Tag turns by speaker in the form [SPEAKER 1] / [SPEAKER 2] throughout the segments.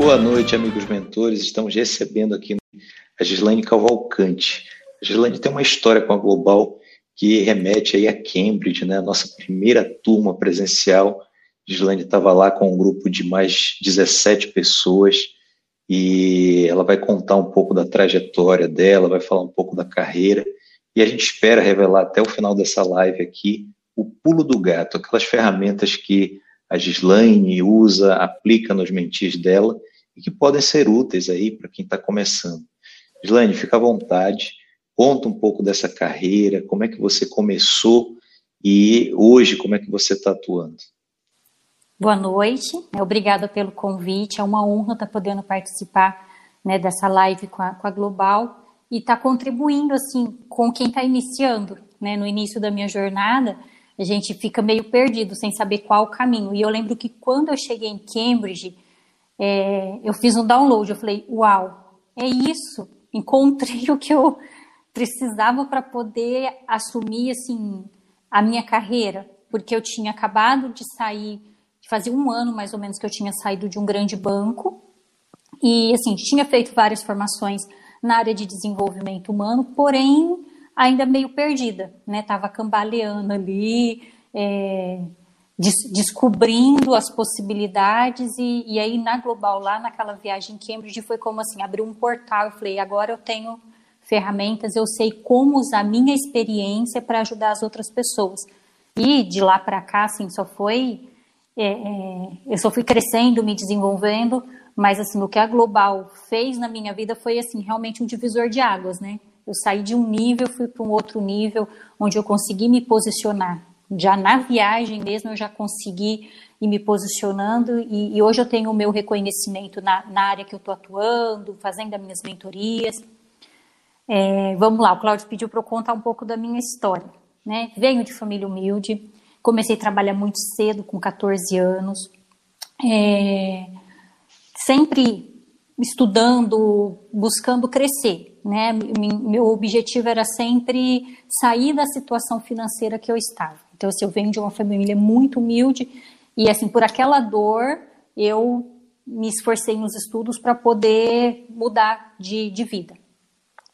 [SPEAKER 1] Boa noite, amigos mentores. Estamos recebendo aqui a Gislaine Cavalcante. A Gislaine tem uma história com a Global que remete aí a Cambridge, né? A nossa primeira turma presencial. A Gislaine estava lá com um grupo de mais 17 pessoas e ela vai contar um pouco da trajetória dela, vai falar um pouco da carreira e a gente espera revelar até o final dessa live aqui o pulo do gato, aquelas ferramentas que a Gislaine usa, aplica nos mentis dela e que podem ser úteis aí para quem está começando. Gislaine, fica à vontade, conta um pouco dessa carreira, como é que você começou e hoje como é que você está atuando.
[SPEAKER 2] Boa noite, né, obrigada pelo convite, é uma honra estar tá podendo participar né, dessa live com a, com a Global e estar tá contribuindo assim com quem está iniciando. Né, no início da minha jornada, a gente fica meio perdido, sem saber qual o caminho. E eu lembro que quando eu cheguei em Cambridge, é, eu fiz um download, eu falei, uau, é isso, encontrei o que eu precisava para poder assumir, assim, a minha carreira, porque eu tinha acabado de sair, fazia um ano mais ou menos que eu tinha saído de um grande banco, e, assim, tinha feito várias formações na área de desenvolvimento humano, porém ainda meio perdida, né? Tava cambaleando ali, é, des descobrindo as possibilidades e, e, aí na Global lá naquela viagem em Cambridge foi como assim abriu um portal. Eu falei agora eu tenho ferramentas, eu sei como usar minha experiência para ajudar as outras pessoas. E de lá para cá, assim, só foi é, é, eu só fui crescendo, me desenvolvendo, mas assim o que a Global fez na minha vida foi assim realmente um divisor de águas, né? Eu saí de um nível, fui para um outro nível, onde eu consegui me posicionar. Já na viagem mesmo, eu já consegui ir me posicionando e, e hoje eu tenho o meu reconhecimento na, na área que eu estou atuando, fazendo as minhas mentorias. É, vamos lá, o Cláudio pediu para eu contar um pouco da minha história. Né? Venho de família humilde, comecei a trabalhar muito cedo, com 14 anos. É, sempre estudando, buscando crescer, né? Meu objetivo era sempre sair da situação financeira que eu estava. Então, assim, eu venho de uma família muito humilde e, assim, por aquela dor, eu me esforcei nos estudos para poder mudar de, de vida.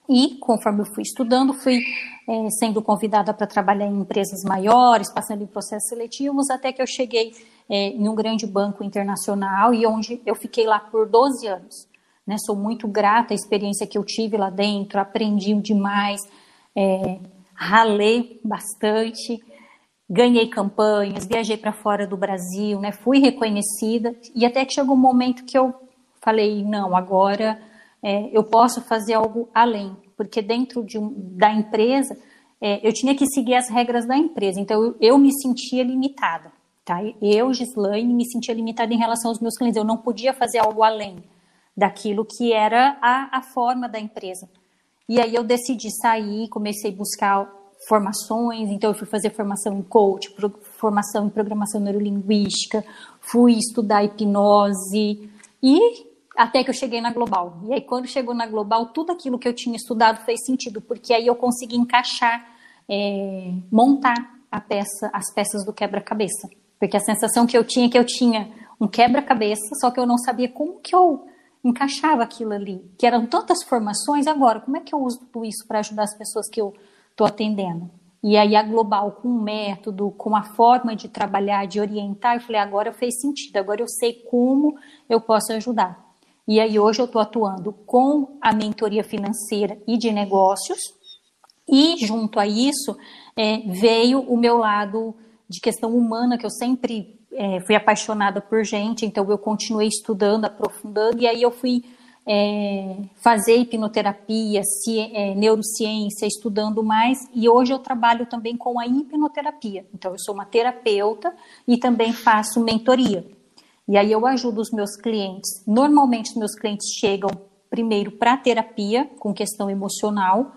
[SPEAKER 2] E, conforme eu fui estudando, fui é, sendo convidada para trabalhar em empresas maiores, passando em processos seletivos, até que eu cheguei é, em um grande banco internacional e onde eu fiquei lá por 12 anos. Né? Sou muito grata à experiência que eu tive lá dentro, aprendi demais, é, ralei bastante, ganhei campanhas, viajei para fora do Brasil, né? fui reconhecida e até que chegou um momento que eu falei, não, agora é, eu posso fazer algo além, porque dentro de da empresa é, eu tinha que seguir as regras da empresa, então eu, eu me sentia limitada. Tá? Eu, Gislaine, me sentia limitada em relação aos meus clientes, eu não podia fazer algo além daquilo que era a, a forma da empresa. E aí eu decidi sair, comecei a buscar formações, então eu fui fazer formação em coach, formação em programação neurolinguística, fui estudar hipnose e até que eu cheguei na Global. E aí quando chegou na Global, tudo aquilo que eu tinha estudado fez sentido, porque aí eu consegui encaixar, é, montar a peça, as peças do quebra-cabeça. Porque a sensação que eu tinha é que eu tinha um quebra-cabeça, só que eu não sabia como que eu encaixava aquilo ali, que eram tantas formações, agora, como é que eu uso tudo isso para ajudar as pessoas que eu estou atendendo? E aí a Global, com o método, com a forma de trabalhar, de orientar, eu falei, agora fez sentido, agora eu sei como eu posso ajudar. E aí hoje eu estou atuando com a mentoria financeira e de negócios, e junto a isso é, veio o meu lado de questão humana, que eu sempre é, fui apaixonada por gente, então eu continuei estudando, aprofundando, e aí eu fui é, fazer hipnoterapia, ci, é, neurociência, estudando mais, e hoje eu trabalho também com a hipnoterapia. Então eu sou uma terapeuta e também faço mentoria. E aí eu ajudo os meus clientes. Normalmente os meus clientes chegam primeiro para terapia com questão emocional,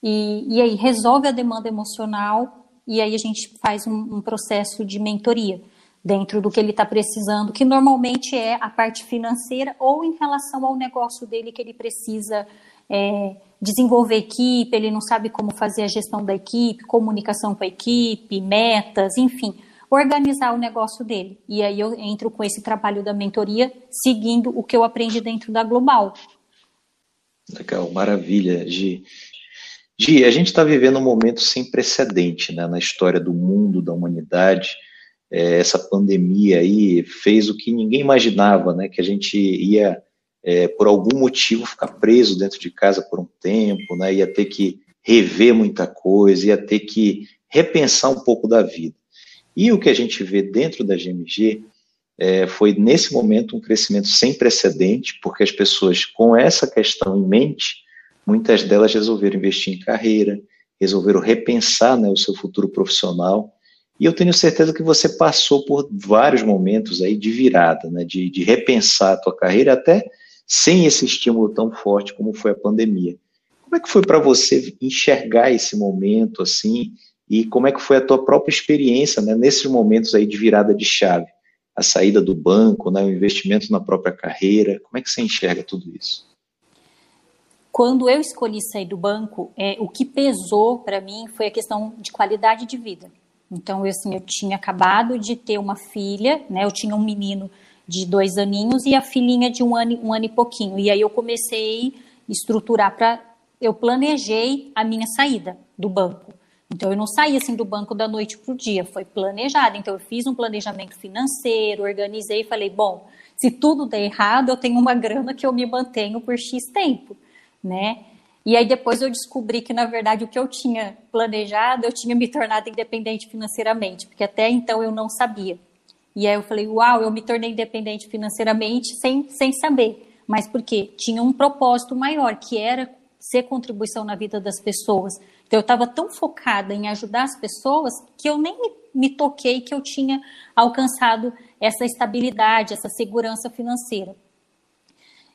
[SPEAKER 2] e, e aí resolve a demanda emocional, e aí a gente faz um, um processo de mentoria dentro do que ele está precisando, que normalmente é a parte financeira ou em relação ao negócio dele que ele precisa é, desenvolver equipe, ele não sabe como fazer a gestão da equipe, comunicação com a equipe, metas, enfim, organizar o negócio dele. E aí eu entro com esse trabalho da mentoria, seguindo o que eu aprendi dentro da Global.
[SPEAKER 1] Legal, maravilha, Gi. Gi, a gente está vivendo um momento sem precedente né, na história do mundo, da humanidade. É, essa pandemia aí fez o que ninguém imaginava, né, que a gente ia, é, por algum motivo, ficar preso dentro de casa por um tempo, né, ia ter que rever muita coisa, ia ter que repensar um pouco da vida. E o que a gente vê dentro da GMG é, foi, nesse momento, um crescimento sem precedente, porque as pessoas, com essa questão em mente, muitas delas resolveram investir em carreira, resolveram repensar né, o seu futuro profissional. E eu tenho certeza que você passou por vários momentos aí de virada, né, de, de repensar a tua carreira, até sem esse estímulo tão forte como foi a pandemia. Como é que foi para você enxergar esse momento assim e como é que foi a tua própria experiência né, nesses momentos aí de virada de chave? A saída do banco, né, o investimento na própria carreira, como é que você enxerga tudo isso?
[SPEAKER 2] Quando eu escolhi sair do banco, é, o que pesou para mim foi a questão de qualidade de vida. Então, eu, assim, eu tinha acabado de ter uma filha, né? Eu tinha um menino de dois aninhos e a filhinha de um ano, um ano e pouquinho. E aí eu comecei a estruturar para... Eu planejei a minha saída do banco. Então, eu não saí assim do banco da noite para o dia, foi planejado. Então, eu fiz um planejamento financeiro, organizei e falei: bom, se tudo der errado, eu tenho uma grana que eu me mantenho por X tempo né? E aí depois eu descobri que, na verdade, o que eu tinha planejado, eu tinha me tornado independente financeiramente, porque até então eu não sabia. E aí eu falei, uau, eu me tornei independente financeiramente sem, sem saber. Mas por quê? Tinha um propósito maior, que era ser contribuição na vida das pessoas. Então eu estava tão focada em ajudar as pessoas que eu nem me, me toquei que eu tinha alcançado essa estabilidade, essa segurança financeira.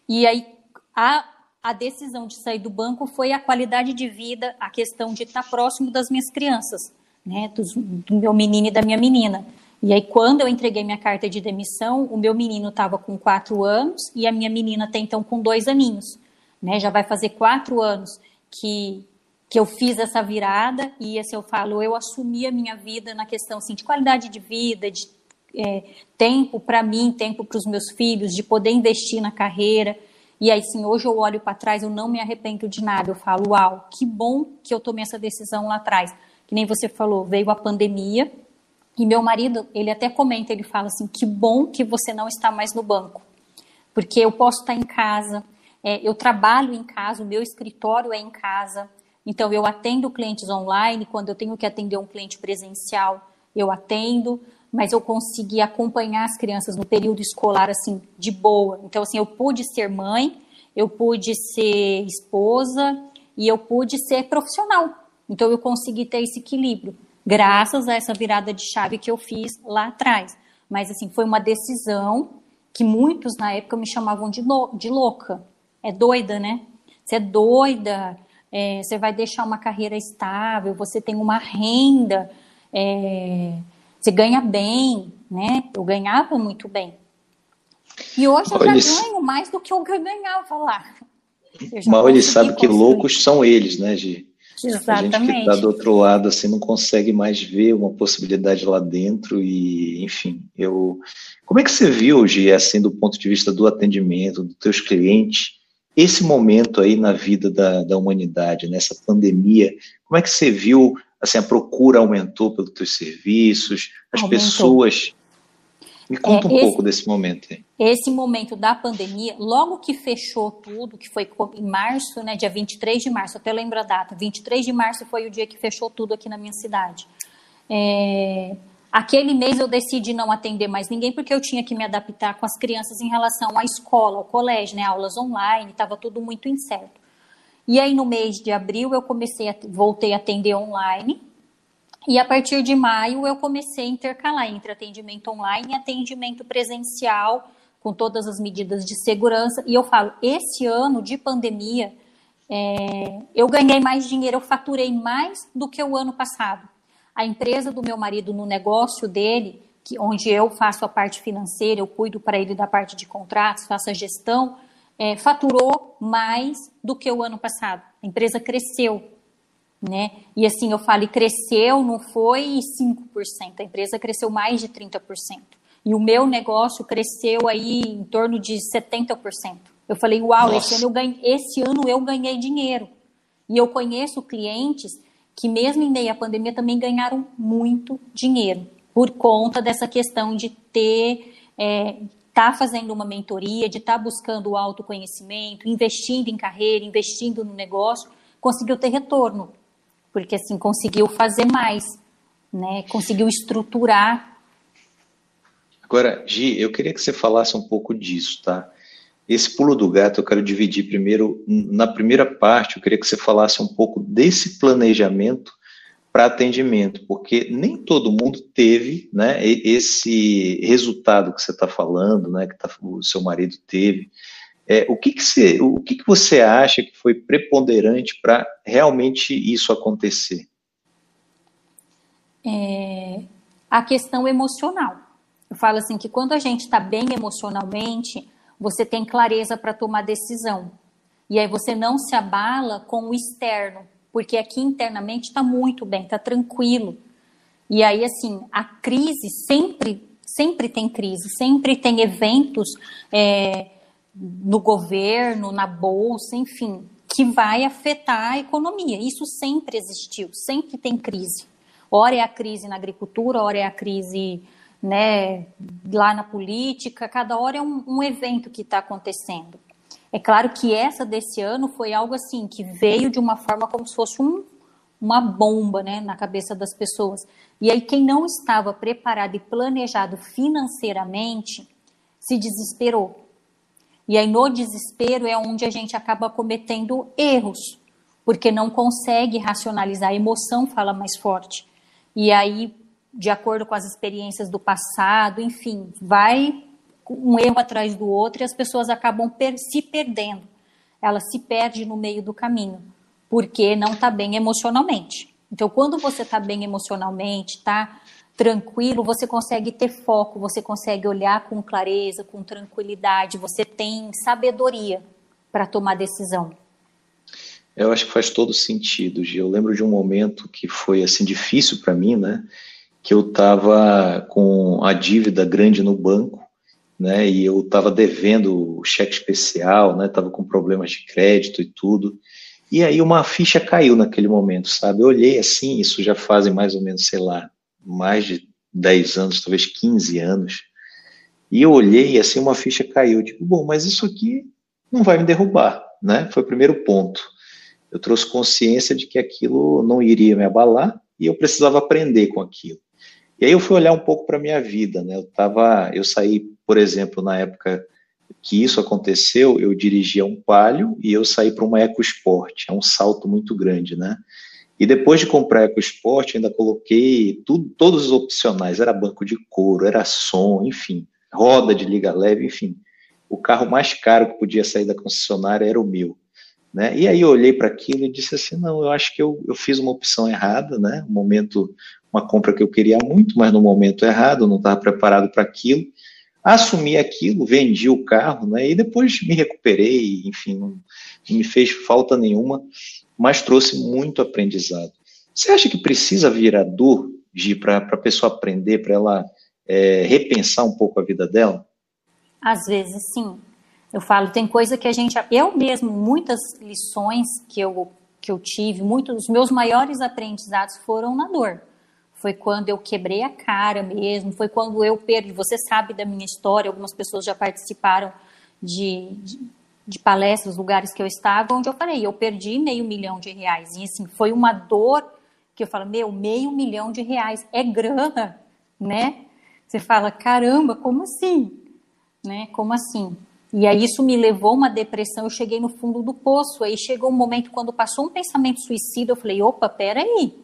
[SPEAKER 2] E aí a, a decisão de sair do banco foi a qualidade de vida, a questão de estar próximo das minhas crianças, né, do, do meu menino e da minha menina. E aí, quando eu entreguei minha carta de demissão, o meu menino estava com quatro anos e a minha menina até então com dois aninhos. Né? Já vai fazer quatro anos que, que eu fiz essa virada e, assim, eu falo, eu assumi a minha vida na questão assim, de qualidade de vida, de é, tempo para mim, tempo para os meus filhos, de poder investir na carreira. E aí, sim, hoje eu olho para trás, eu não me arrependo de nada. Eu falo, uau, que bom que eu tomei essa decisão lá atrás. Que nem você falou, veio a pandemia. E meu marido, ele até comenta, ele fala assim: que bom que você não está mais no banco. Porque eu posso estar em casa, é, eu trabalho em casa, o meu escritório é em casa. Então, eu atendo clientes online. Quando eu tenho que atender um cliente presencial, eu atendo mas eu consegui acompanhar as crianças no período escolar assim de boa. Então assim, eu pude ser mãe, eu pude ser esposa e eu pude ser profissional. Então eu consegui ter esse equilíbrio graças a essa virada de chave que eu fiz lá atrás. Mas assim, foi uma decisão que muitos na época me chamavam de, de louca. É doida, né? Você é doida, é, você vai deixar uma carreira estável, você tem uma renda, é, você ganha bem, né? Eu ganhava muito bem. E hoje eu já ganho mais do que eu ganhava lá.
[SPEAKER 1] Mal ele sabe que loucos são eles, né, Gi?
[SPEAKER 2] Exatamente.
[SPEAKER 1] A gente que está do outro lado, assim, não consegue mais ver uma possibilidade lá dentro e, enfim, eu... Como é que você viu, Gi, assim, do ponto de vista do atendimento, dos teus clientes, esse momento aí na vida da, da humanidade, nessa pandemia, como é que você viu assim, a procura aumentou pelos teus serviços, as aumentou. pessoas. Me conta é, um esse, pouco desse momento aí.
[SPEAKER 2] Esse momento da pandemia, logo que fechou tudo, que foi em março, né, dia 23 de março, até lembro a data, 23 de março foi o dia que fechou tudo aqui na minha cidade. É, aquele mês eu decidi não atender mais ninguém porque eu tinha que me adaptar com as crianças em relação à escola, ao colégio, né, aulas online, estava tudo muito incerto. E aí no mês de abril eu comecei a, voltei a atender online. E a partir de maio eu comecei a intercalar entre atendimento online e atendimento presencial, com todas as medidas de segurança. E eu falo, esse ano de pandemia, é, eu ganhei mais dinheiro, eu faturei mais do que o ano passado. A empresa do meu marido, no negócio dele, que, onde eu faço a parte financeira, eu cuido para ele da parte de contratos, faço a gestão, é, faturou mais do que o ano passado. A empresa cresceu. né? E assim, eu falo, cresceu, não foi 5%, a empresa cresceu mais de 30%. E o meu negócio cresceu aí em torno de 70%. Eu falei, uau, esse ano eu, ganhei, esse ano eu ganhei dinheiro. E eu conheço clientes que mesmo em meio à pandemia também ganharam muito dinheiro por conta dessa questão de ter é, tá fazendo uma mentoria, de estar tá buscando o autoconhecimento, investindo em carreira, investindo no negócio, conseguiu ter retorno, porque assim conseguiu fazer mais, né? Conseguiu estruturar.
[SPEAKER 1] Agora, Gi, eu queria que você falasse um pouco disso, tá? Esse pulo do gato eu quero dividir primeiro. Na primeira parte, eu queria que você falasse um pouco desse planejamento para atendimento, porque nem todo mundo teve né, esse resultado que você está falando, né, que tá, o seu marido teve. É, o que, que, você, o que, que você acha que foi preponderante para realmente isso acontecer?
[SPEAKER 2] É, a questão emocional. Eu falo assim que quando a gente está bem emocionalmente, você tem clareza para tomar decisão. E aí você não se abala com o externo, porque aqui internamente está muito bem, está tranquilo. E aí, assim, a crise sempre, sempre tem crise, sempre tem eventos é, no governo, na bolsa, enfim, que vai afetar a economia. Isso sempre existiu, sempre tem crise. Ora é a crise na agricultura, ora é a crise né, lá na política, cada hora é um, um evento que está acontecendo. É claro que essa desse ano foi algo assim, que veio de uma forma como se fosse um, uma bomba né, na cabeça das pessoas. E aí, quem não estava preparado e planejado financeiramente se desesperou. E aí, no desespero, é onde a gente acaba cometendo erros, porque não consegue racionalizar. A emoção fala mais forte. E aí, de acordo com as experiências do passado, enfim, vai um erro atrás do outro e as pessoas acabam per se perdendo. Ela se perde no meio do caminho, porque não está bem emocionalmente. Então, quando você está bem emocionalmente, está tranquilo, você consegue ter foco, você consegue olhar com clareza, com tranquilidade, você tem sabedoria para tomar decisão.
[SPEAKER 1] Eu acho que faz todo sentido, Gil. Eu lembro de um momento que foi assim difícil para mim, né? que eu estava com a dívida grande no banco, né, e eu estava devendo o cheque especial, né, estava com problemas de crédito e tudo, e aí uma ficha caiu naquele momento, sabe, eu olhei assim, isso já fazem mais ou menos, sei lá, mais de 10 anos, talvez 15 anos, e eu olhei assim, uma ficha caiu, eu digo, bom, mas isso aqui não vai me derrubar, né, foi o primeiro ponto, eu trouxe consciência de que aquilo não iria me abalar, e eu precisava aprender com aquilo. E aí eu fui olhar um pouco para a minha vida, né? Eu tava, eu saí, por exemplo, na época que isso aconteceu, eu dirigia um Palio e eu saí para uma EcoSport, é um salto muito grande, né? E depois de comprar a EcoSport, ainda coloquei tudo, todos os opcionais, era banco de couro, era som, enfim, roda de liga leve, enfim. O carro mais caro que podia sair da concessionária era o meu. Né? E aí eu olhei para aquilo e disse assim, não, eu acho que eu, eu fiz uma opção errada, né? Um momento uma compra que eu queria muito, mas no momento errado, não estava preparado para aquilo. Assumi aquilo, vendi o carro, né, e depois me recuperei, enfim, não, não me fez falta nenhuma, mas trouxe muito aprendizado. Você acha que precisa vir a dor, para a pessoa aprender, para ela é, repensar um pouco a vida dela?
[SPEAKER 2] Às vezes, sim. Eu falo, tem coisa que a gente. Eu mesmo, muitas lições que eu, que eu tive, muitos, os meus maiores aprendizados foram na dor foi quando eu quebrei a cara mesmo, foi quando eu perdi. Você sabe da minha história, algumas pessoas já participaram de, de, de, palestras, lugares que eu estava, onde eu falei, eu perdi meio milhão de reais. E assim, foi uma dor que eu falo, meu, meio milhão de reais é grana, né? Você fala, caramba, como assim? Né? Como assim? E aí isso me levou a uma depressão, eu cheguei no fundo do poço. Aí chegou um momento quando passou um pensamento suicida, eu falei, opa, peraí,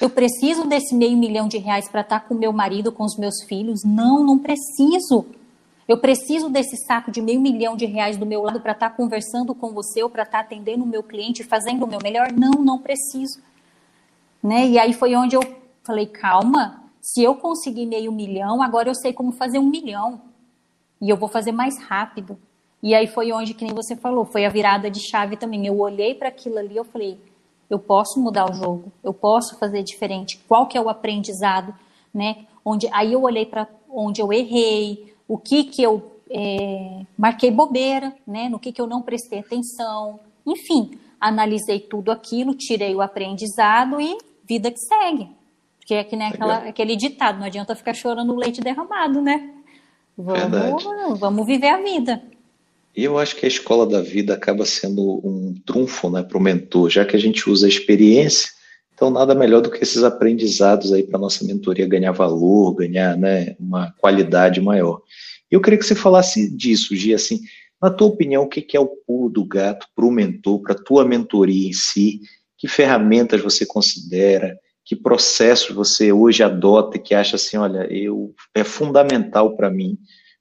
[SPEAKER 2] eu preciso desse meio milhão de reais para estar tá com meu marido, com os meus filhos? Não, não preciso. Eu preciso desse saco de meio milhão de reais do meu lado para estar tá conversando com você ou para estar tá atendendo o meu cliente, fazendo o meu melhor? Não, não preciso. Né? E aí foi onde eu falei, calma, se eu conseguir meio milhão, agora eu sei como fazer um milhão. E eu vou fazer mais rápido. E aí foi onde, que nem você falou, foi a virada de chave também. Eu olhei para aquilo ali, eu falei, eu posso mudar o jogo, eu posso fazer diferente. Qual que é o aprendizado, né? Onde aí eu olhei para onde eu errei, o que que eu é, marquei bobeira, né? No que que eu não prestei atenção, enfim, analisei tudo aquilo, tirei o aprendizado e vida que segue. Porque é que nem aquela, aquele ditado, não adianta ficar chorando leite derramado, né? Vamos, vamos viver a vida.
[SPEAKER 1] E eu acho que a escola da vida acaba sendo um trunfo né, para o mentor, já que a gente usa a experiência, então nada melhor do que esses aprendizados aí para nossa mentoria ganhar valor, ganhar né, uma qualidade maior. Eu queria que você falasse disso, Gia, assim, na tua opinião, o que é o pulo do gato para o mentor, para a tua mentoria em si? Que ferramentas você considera? Que processos você hoje adota e que acha assim, olha, eu é fundamental para mim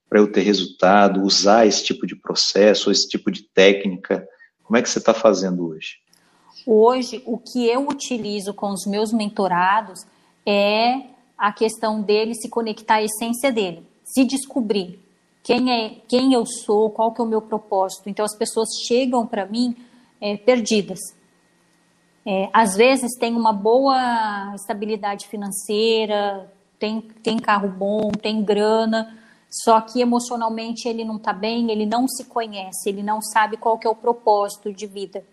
[SPEAKER 1] para eu ter resultado, usar esse tipo de processo, esse tipo de técnica? Como é que você está fazendo hoje?
[SPEAKER 2] Hoje, o que eu utilizo com os meus mentorados é a questão dele se conectar à essência dele, se descobrir quem é quem eu sou, qual que é o meu propósito. Então as pessoas chegam para mim é, perdidas. É, às vezes tem uma boa estabilidade financeira, tem, tem carro bom, tem grana, só que emocionalmente ele não está bem, ele não se conhece, ele não sabe qual que é o propósito de vida.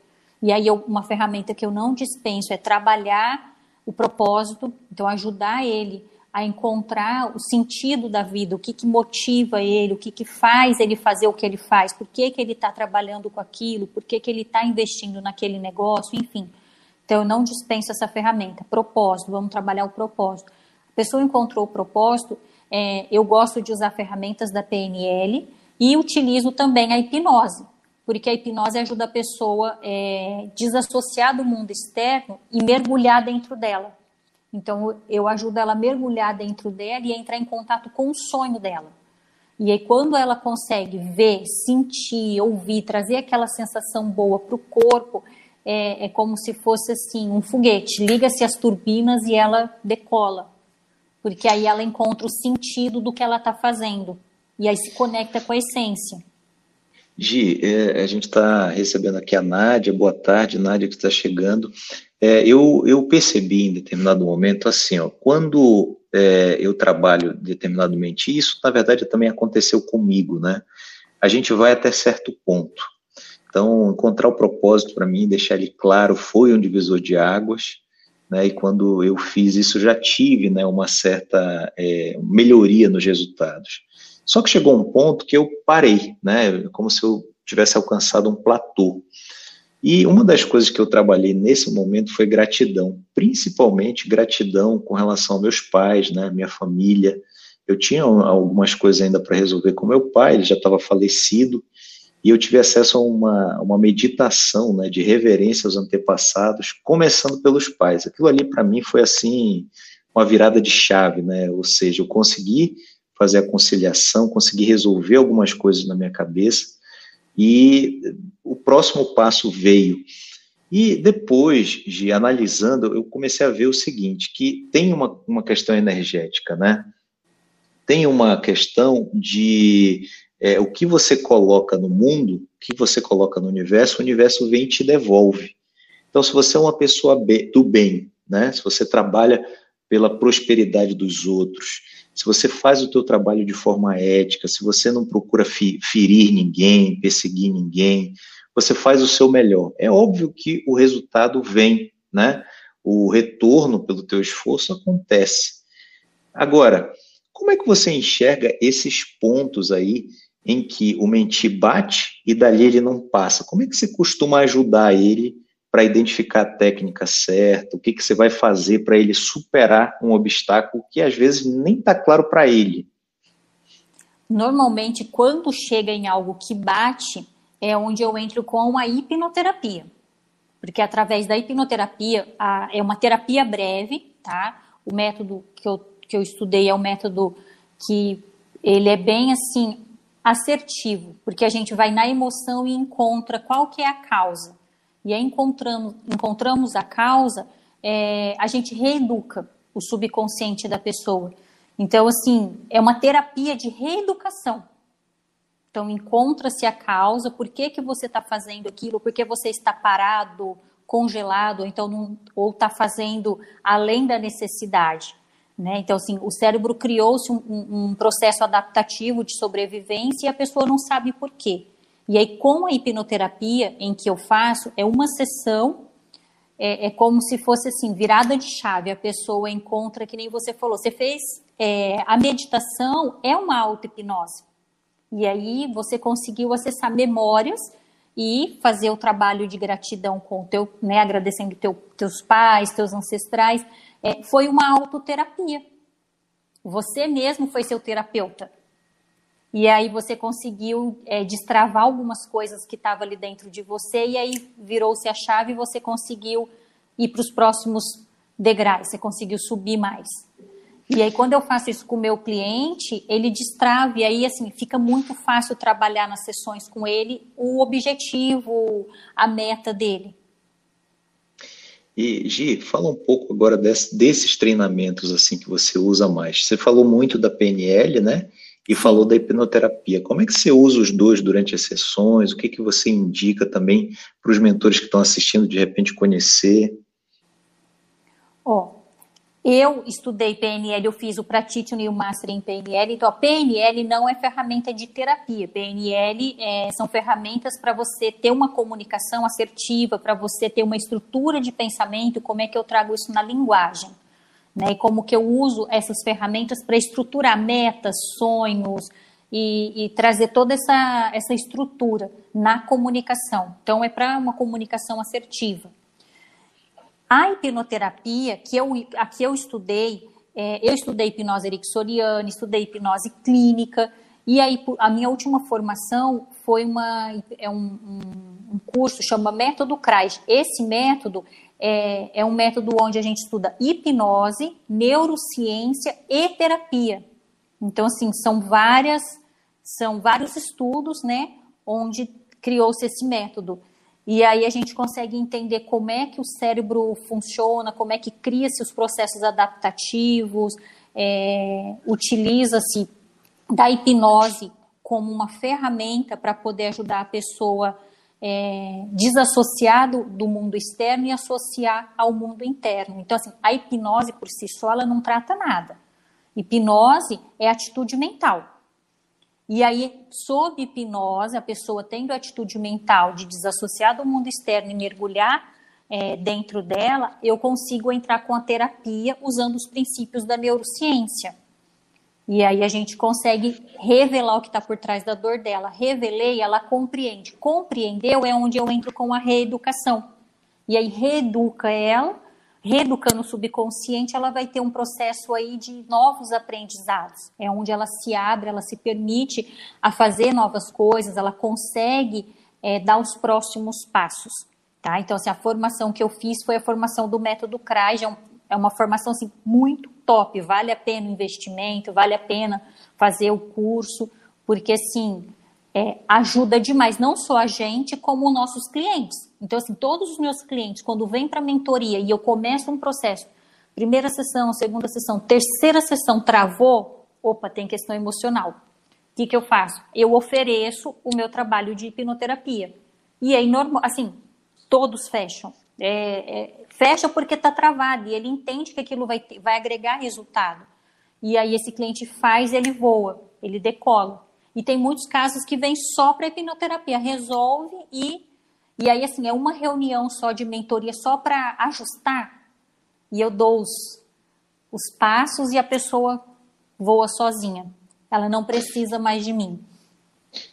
[SPEAKER 2] E aí eu, uma ferramenta que eu não dispenso é trabalhar o propósito, então ajudar ele a encontrar o sentido da vida, o que, que motiva ele, o que, que faz ele fazer o que ele faz, por que, que ele está trabalhando com aquilo, por que, que ele está investindo naquele negócio, enfim. Então eu não dispenso essa ferramenta. Propósito, vamos trabalhar o propósito. A pessoa encontrou o propósito, é, eu gosto de usar ferramentas da PNL e utilizo também a hipnose, porque a hipnose ajuda a pessoa a é, desassociar do mundo externo e mergulhar dentro dela. Então, eu ajudo ela a mergulhar dentro dela e a entrar em contato com o sonho dela. E aí, quando ela consegue ver, sentir, ouvir, trazer aquela sensação boa para o corpo, é, é, como se fosse assim um foguete. Liga-se as turbinas e ela decola porque aí ela encontra o sentido do que ela está fazendo e aí se conecta com a essência.
[SPEAKER 1] Gi, é, a gente está recebendo aqui a Nádia, boa tarde, Nádia que está chegando. É, eu, eu percebi em determinado momento assim, ó, quando é, eu trabalho determinadamente, isso na verdade também aconteceu comigo, né? A gente vai até certo ponto. Então, encontrar o propósito para mim, deixar ele claro, foi um divisor de águas né, e quando eu fiz isso já tive né, uma certa é, melhoria nos resultados. Só que chegou um ponto que eu parei, né, como se eu tivesse alcançado um platô. E uma das coisas que eu trabalhei nesse momento foi gratidão, principalmente gratidão com relação aos meus pais, né, minha família. Eu tinha algumas coisas ainda para resolver com meu pai, ele já estava falecido, e eu tive acesso a uma, uma meditação né, de reverência aos antepassados, começando pelos pais. Aquilo ali para mim foi assim uma virada de chave, né? Ou seja, eu consegui fazer a conciliação, consegui resolver algumas coisas na minha cabeça e o próximo passo veio. E depois de analisando, eu comecei a ver o seguinte, que tem uma, uma questão energética, né? Tem uma questão de é, o que você coloca no mundo, o que você coloca no universo, o universo vem e te devolve. Então, se você é uma pessoa do bem, né, se você trabalha pela prosperidade dos outros, se você faz o teu trabalho de forma ética, se você não procura ferir ninguém, perseguir ninguém, você faz o seu melhor. É óbvio que o resultado vem, né? O retorno pelo teu esforço acontece. Agora, como é que você enxerga esses pontos aí em que o mentir bate e dali ele não passa. Como é que você costuma ajudar ele para identificar a técnica certa? O que, que você vai fazer para ele superar um obstáculo que às vezes nem está claro para ele?
[SPEAKER 2] Normalmente, quando chega em algo que bate, é onde eu entro com a hipnoterapia. Porque através da hipnoterapia, a, é uma terapia breve, tá? O método que eu, que eu estudei é um método que ele é bem assim assertivo, porque a gente vai na emoção e encontra qual que é a causa. E aí encontramos, encontramos a causa, é, a gente reeduca o subconsciente da pessoa. Então, assim, é uma terapia de reeducação. Então, encontra-se a causa, por que, que você está fazendo aquilo, por que você está parado, congelado, ou então ou está fazendo além da necessidade. Né? Então, assim, o cérebro criou-se um, um, processo adaptativo de sobrevivência e a pessoa não sabe por quê. E aí, com a hipnoterapia em que eu faço, é uma sessão, é, é como se fosse assim, virada de chave. A pessoa encontra, que nem você falou, você fez é, a meditação, é uma auto-hipnose. E aí você conseguiu acessar memórias e fazer o trabalho de gratidão com o teu, né, agradecendo teu, teus pais, teus ancestrais, é, foi uma autoterapia. Você mesmo foi seu terapeuta. E aí você conseguiu é, destravar algumas coisas que estavam ali dentro de você e aí virou-se a chave e você conseguiu ir para os próximos degraus, você conseguiu subir mais. E aí, quando eu faço isso com o meu cliente, ele destrava, e aí, assim, fica muito fácil trabalhar nas sessões com ele o objetivo, a meta dele.
[SPEAKER 1] E, Gi, fala um pouco agora desse, desses treinamentos, assim, que você usa mais. Você falou muito da PNL, né? E falou da hipnoterapia. Como é que você usa os dois durante as sessões? O que, que você indica também para os mentores que estão assistindo, de repente, conhecer?
[SPEAKER 2] Ó, oh eu estudei PNL, eu fiz o Practitioner e o Master em PNL, então a PNL não é ferramenta de terapia. PNL é, são ferramentas para você ter uma comunicação assertiva, para você ter uma estrutura de pensamento, como é que eu trago isso na linguagem. Né, e como que eu uso essas ferramentas para estruturar metas, sonhos e, e, trazer toda essa, essa estrutura na comunicação. Então, é para uma comunicação assertiva. A hipnoterapia, que eu, a que eu estudei, é, eu estudei hipnose ericksoniana, estudei hipnose clínica, e aí a minha última formação foi uma, é um, um, curso, chama Método CRAS. Esse método é, é um método onde a gente estuda hipnose, neurociência e terapia. Então, assim, são várias, são vários estudos, né, onde criou-se esse método. E aí a gente consegue entender como é que o cérebro funciona, como é que cria-se os processos adaptativos, é, utiliza-se da hipnose como uma ferramenta para poder ajudar a pessoa é, desassociar do, do, mundo externo e associar ao mundo interno. Então, assim, a hipnose por si só ela não trata nada. Hipnose é atitude mental. E aí, sob hipnose, a pessoa tendo a atitude mental de desassociar do mundo externo e mergulhar é, dentro dela, eu consigo entrar com a terapia usando os princípios da neurociência. E aí a gente consegue revelar o que está por trás da dor dela. Revelei, ela compreende. Compreendeu é onde eu entro com a reeducação. E aí reeduca ela reeducando o subconsciente, ela vai ter um processo aí de novos aprendizados. É onde ela se abre, ela se permite a fazer novas coisas, ela consegue é, dar os próximos passos. Tá? Então, assim, a formação que eu fiz foi a formação do método CRAI, é, um, é uma formação assim, muito top, vale a pena o investimento, vale a pena fazer o curso, porque assim, é, ajuda demais, não só a gente, como nossos clientes. Então, assim, todos os meus clientes, quando vêm para a mentoria e eu começo um processo, primeira sessão, segunda sessão, terceira sessão, travou, opa, tem questão emocional. O que, que eu faço? Eu ofereço o meu trabalho de hipnoterapia. E aí, normal, assim, todos fecham. É, é, fecha porque está travado e ele entende que aquilo vai, ter, vai agregar resultado. E aí esse cliente faz, ele voa, ele decola. E tem muitos casos que vem só para hipnoterapia, resolve e e aí assim é uma reunião só de mentoria só para ajustar e eu dou os, os passos e a pessoa voa sozinha. Ela não precisa mais de mim.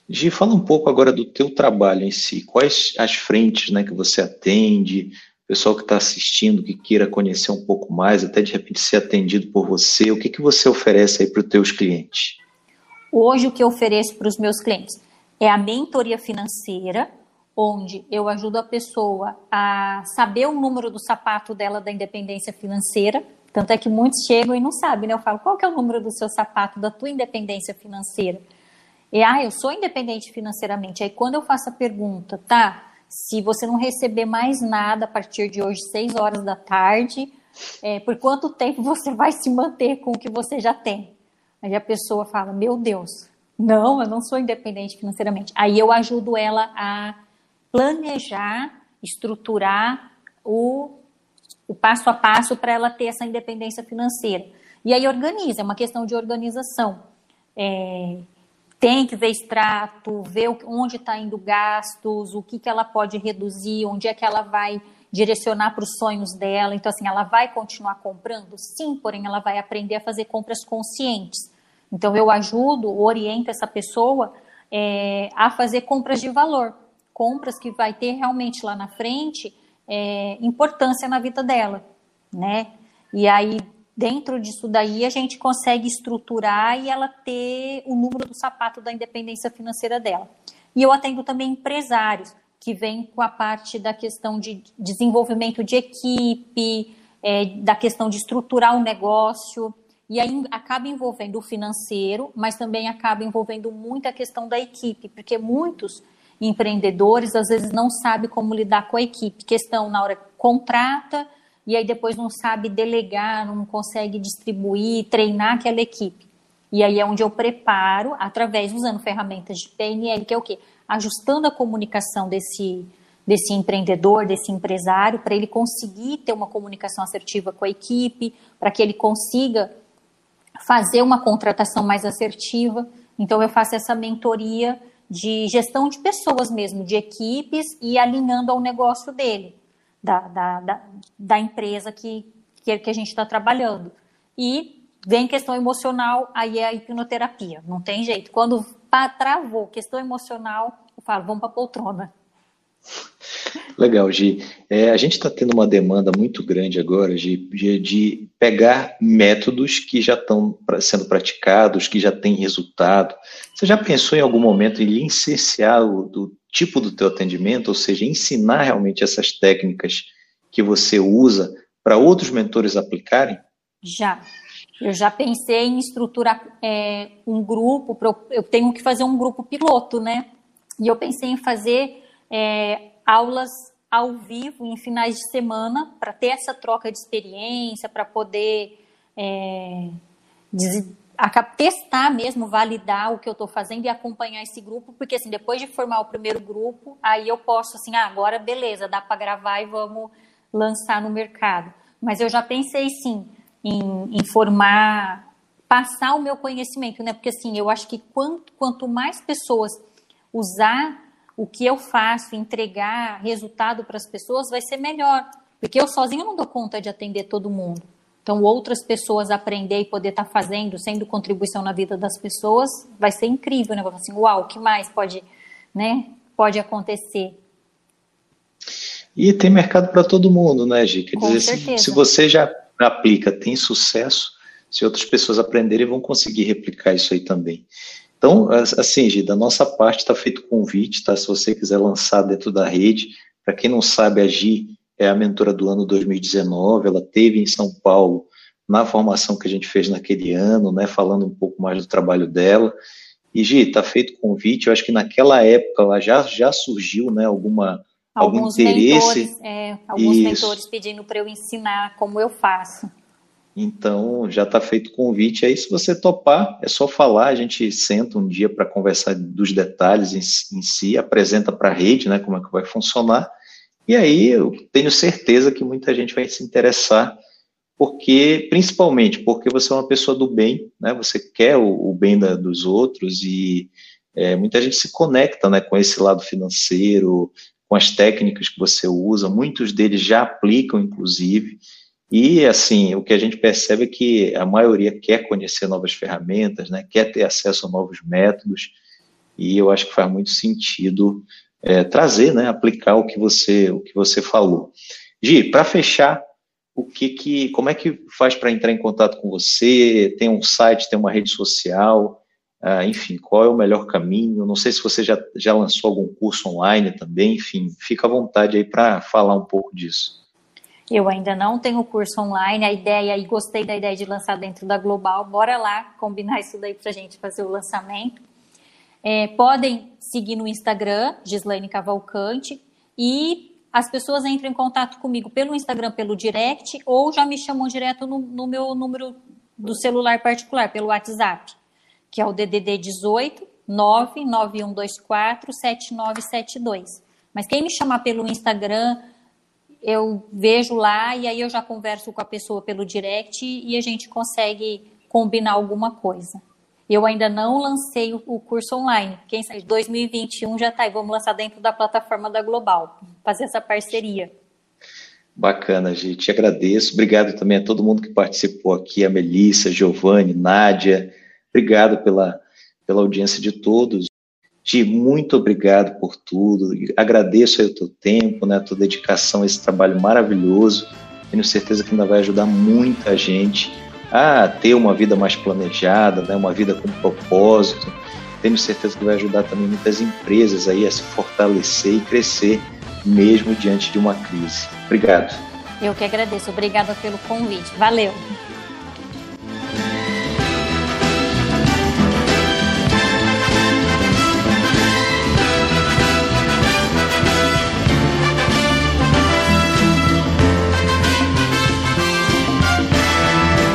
[SPEAKER 1] Gi, fala um pouco agora do teu trabalho em si. Quais as frentes né, que você atende? O pessoal que está assistindo, que queira conhecer um pouco mais, até de repente ser atendido por você, o que, que você oferece aí para os teus clientes?
[SPEAKER 2] Hoje o que eu ofereço para os meus clientes é a mentoria financeira, onde eu ajudo a pessoa a saber o número do sapato dela da independência financeira. Tanto é que muitos chegam e não sabem, né? Eu falo, qual que é o número do seu sapato, da tua independência financeira? E, ah, eu sou independente financeiramente. Aí quando eu faço a pergunta, tá, se você não receber mais nada a partir de hoje, seis horas da tarde, é, por quanto tempo você vai se manter com o que você já tem? Aí a pessoa fala: Meu Deus, não, eu não sou independente financeiramente. Aí eu ajudo ela a planejar, estruturar o, o passo a passo para ela ter essa independência financeira. E aí organiza, é uma questão de organização. É, tem que ver extrato, ver onde está indo gastos, o que, que ela pode reduzir, onde é que ela vai direcionar para os sonhos dela. Então, assim, ela vai continuar comprando? Sim, porém, ela vai aprender a fazer compras conscientes. Então, eu ajudo, oriento essa pessoa é, a fazer compras de valor, compras que vai ter realmente lá na frente é, importância na vida dela, né? E aí, dentro disso daí, a gente consegue estruturar e ela ter o número do sapato da independência financeira dela. E eu atendo também empresários que vêm com a parte da questão de desenvolvimento de equipe, é, da questão de estruturar o negócio. E aí acaba envolvendo o financeiro, mas também acaba envolvendo muita questão da equipe, porque muitos empreendedores às vezes não sabem como lidar com a equipe. Questão na hora que contrata e aí depois não sabe delegar, não consegue distribuir, treinar aquela equipe. E aí é onde eu preparo, através, usando ferramentas de PNL, que é o quê? Ajustando a comunicação desse, desse empreendedor, desse empresário, para ele conseguir ter uma comunicação assertiva com a equipe, para que ele consiga fazer uma contratação mais assertiva. Então, eu faço essa mentoria de gestão de pessoas mesmo, de equipes e alinhando ao negócio dele, da, da, da, da empresa que, que a gente está trabalhando. E vem questão emocional, aí é a hipnoterapia, não tem jeito. Quando travou questão emocional, eu falo, vamos para a poltrona.
[SPEAKER 1] Legal, Gi. É, a gente está tendo uma demanda muito grande agora de, de, de pegar métodos que já estão sendo praticados, que já têm resultado. Você já pensou em algum momento em licenciar o do tipo do teu atendimento, ou seja, ensinar realmente essas técnicas que você usa para outros mentores aplicarem?
[SPEAKER 2] Já. Eu já pensei em estruturar é, um grupo, eu tenho que fazer um grupo piloto, né? E eu pensei em fazer é, aulas ao vivo em finais de semana para ter essa troca de experiência, para poder é, testar mesmo, validar o que eu estou fazendo e acompanhar esse grupo, porque assim, depois de formar o primeiro grupo, aí eu posso assim, ah, agora beleza, dá para gravar e vamos lançar no mercado. Mas eu já pensei sim em, em formar, passar o meu conhecimento, né? Porque assim, eu acho que quanto, quanto mais pessoas usar o que eu faço, entregar resultado para as pessoas, vai ser melhor. Porque eu sozinho não dou conta de atender todo mundo. Então, outras pessoas aprender e poder estar tá fazendo, sendo contribuição na vida das pessoas, vai ser incrível, né? Falar assim, uau, o que mais pode, né, pode acontecer?
[SPEAKER 1] E tem mercado para todo mundo, né, Gi? Quer Com dizer, se, se, você já aplica, tem sucesso, se outras pessoas aprenderem, vão conseguir replicar isso aí também. Então, assim, Gi, da nossa parte está feito convite, tá? Se você quiser lançar dentro da rede, para quem não sabe, a Gi é a mentora do ano 2019, ela teve em São Paulo na formação que a gente fez naquele ano, né, falando um pouco mais do trabalho dela. E Gi, está feito convite, eu acho que naquela época ela já, já surgiu, né, alguma algum interesse.
[SPEAKER 2] Mentores, é, alguns Isso. mentores pedindo para eu ensinar como eu faço.
[SPEAKER 1] Então, já está feito o convite. Aí, se você topar, é só falar. A gente senta um dia para conversar dos detalhes em, em si, apresenta para a rede né, como é que vai funcionar. E aí, eu tenho certeza que muita gente vai se interessar, porque, principalmente, porque você é uma pessoa do bem, né, você quer o, o bem da, dos outros e é, muita gente se conecta né, com esse lado financeiro, com as técnicas que você usa. Muitos deles já aplicam, inclusive. E, assim, o que a gente percebe é que a maioria quer conhecer novas ferramentas, né, quer ter acesso a novos métodos, e eu acho que faz muito sentido é, trazer, né, aplicar o que você, o que você falou. Gi, para fechar, o que que, como é que faz para entrar em contato com você? Tem um site, tem uma rede social? Ah, enfim, qual é o melhor caminho? Não sei se você já, já lançou algum curso online também, enfim, fica à vontade aí para falar um pouco disso.
[SPEAKER 2] Eu ainda não tenho curso online, a ideia, e gostei da ideia de lançar dentro da Global, bora lá combinar isso daí para a gente fazer o lançamento. É, podem seguir no Instagram, Gislaine Cavalcante, e as pessoas entram em contato comigo pelo Instagram, pelo direct, ou já me chamam direto no, no meu número do celular particular, pelo WhatsApp, que é o DDD 18 99124 7972. Mas quem me chamar pelo Instagram, eu vejo lá e aí eu já converso com a pessoa pelo direct e a gente consegue combinar alguma coisa. Eu ainda não lancei o curso online. Quem sabe 2021 já está e vamos lançar dentro da plataforma da Global, fazer essa parceria.
[SPEAKER 1] Bacana, gente. Te agradeço. Obrigado também a todo mundo que participou aqui, a Melissa, Giovanni, Nádia. Obrigado pela, pela audiência de todos. Ti, muito obrigado por tudo. Agradeço aí o teu tempo, né, a tua dedicação a esse trabalho maravilhoso. Tenho certeza que ainda vai ajudar muita gente a ter uma vida mais planejada, né, uma vida com propósito. Tenho certeza que vai ajudar também muitas empresas aí a se fortalecer e crescer mesmo diante de uma crise. Obrigado.
[SPEAKER 2] Eu que agradeço. Obrigada pelo convite. Valeu.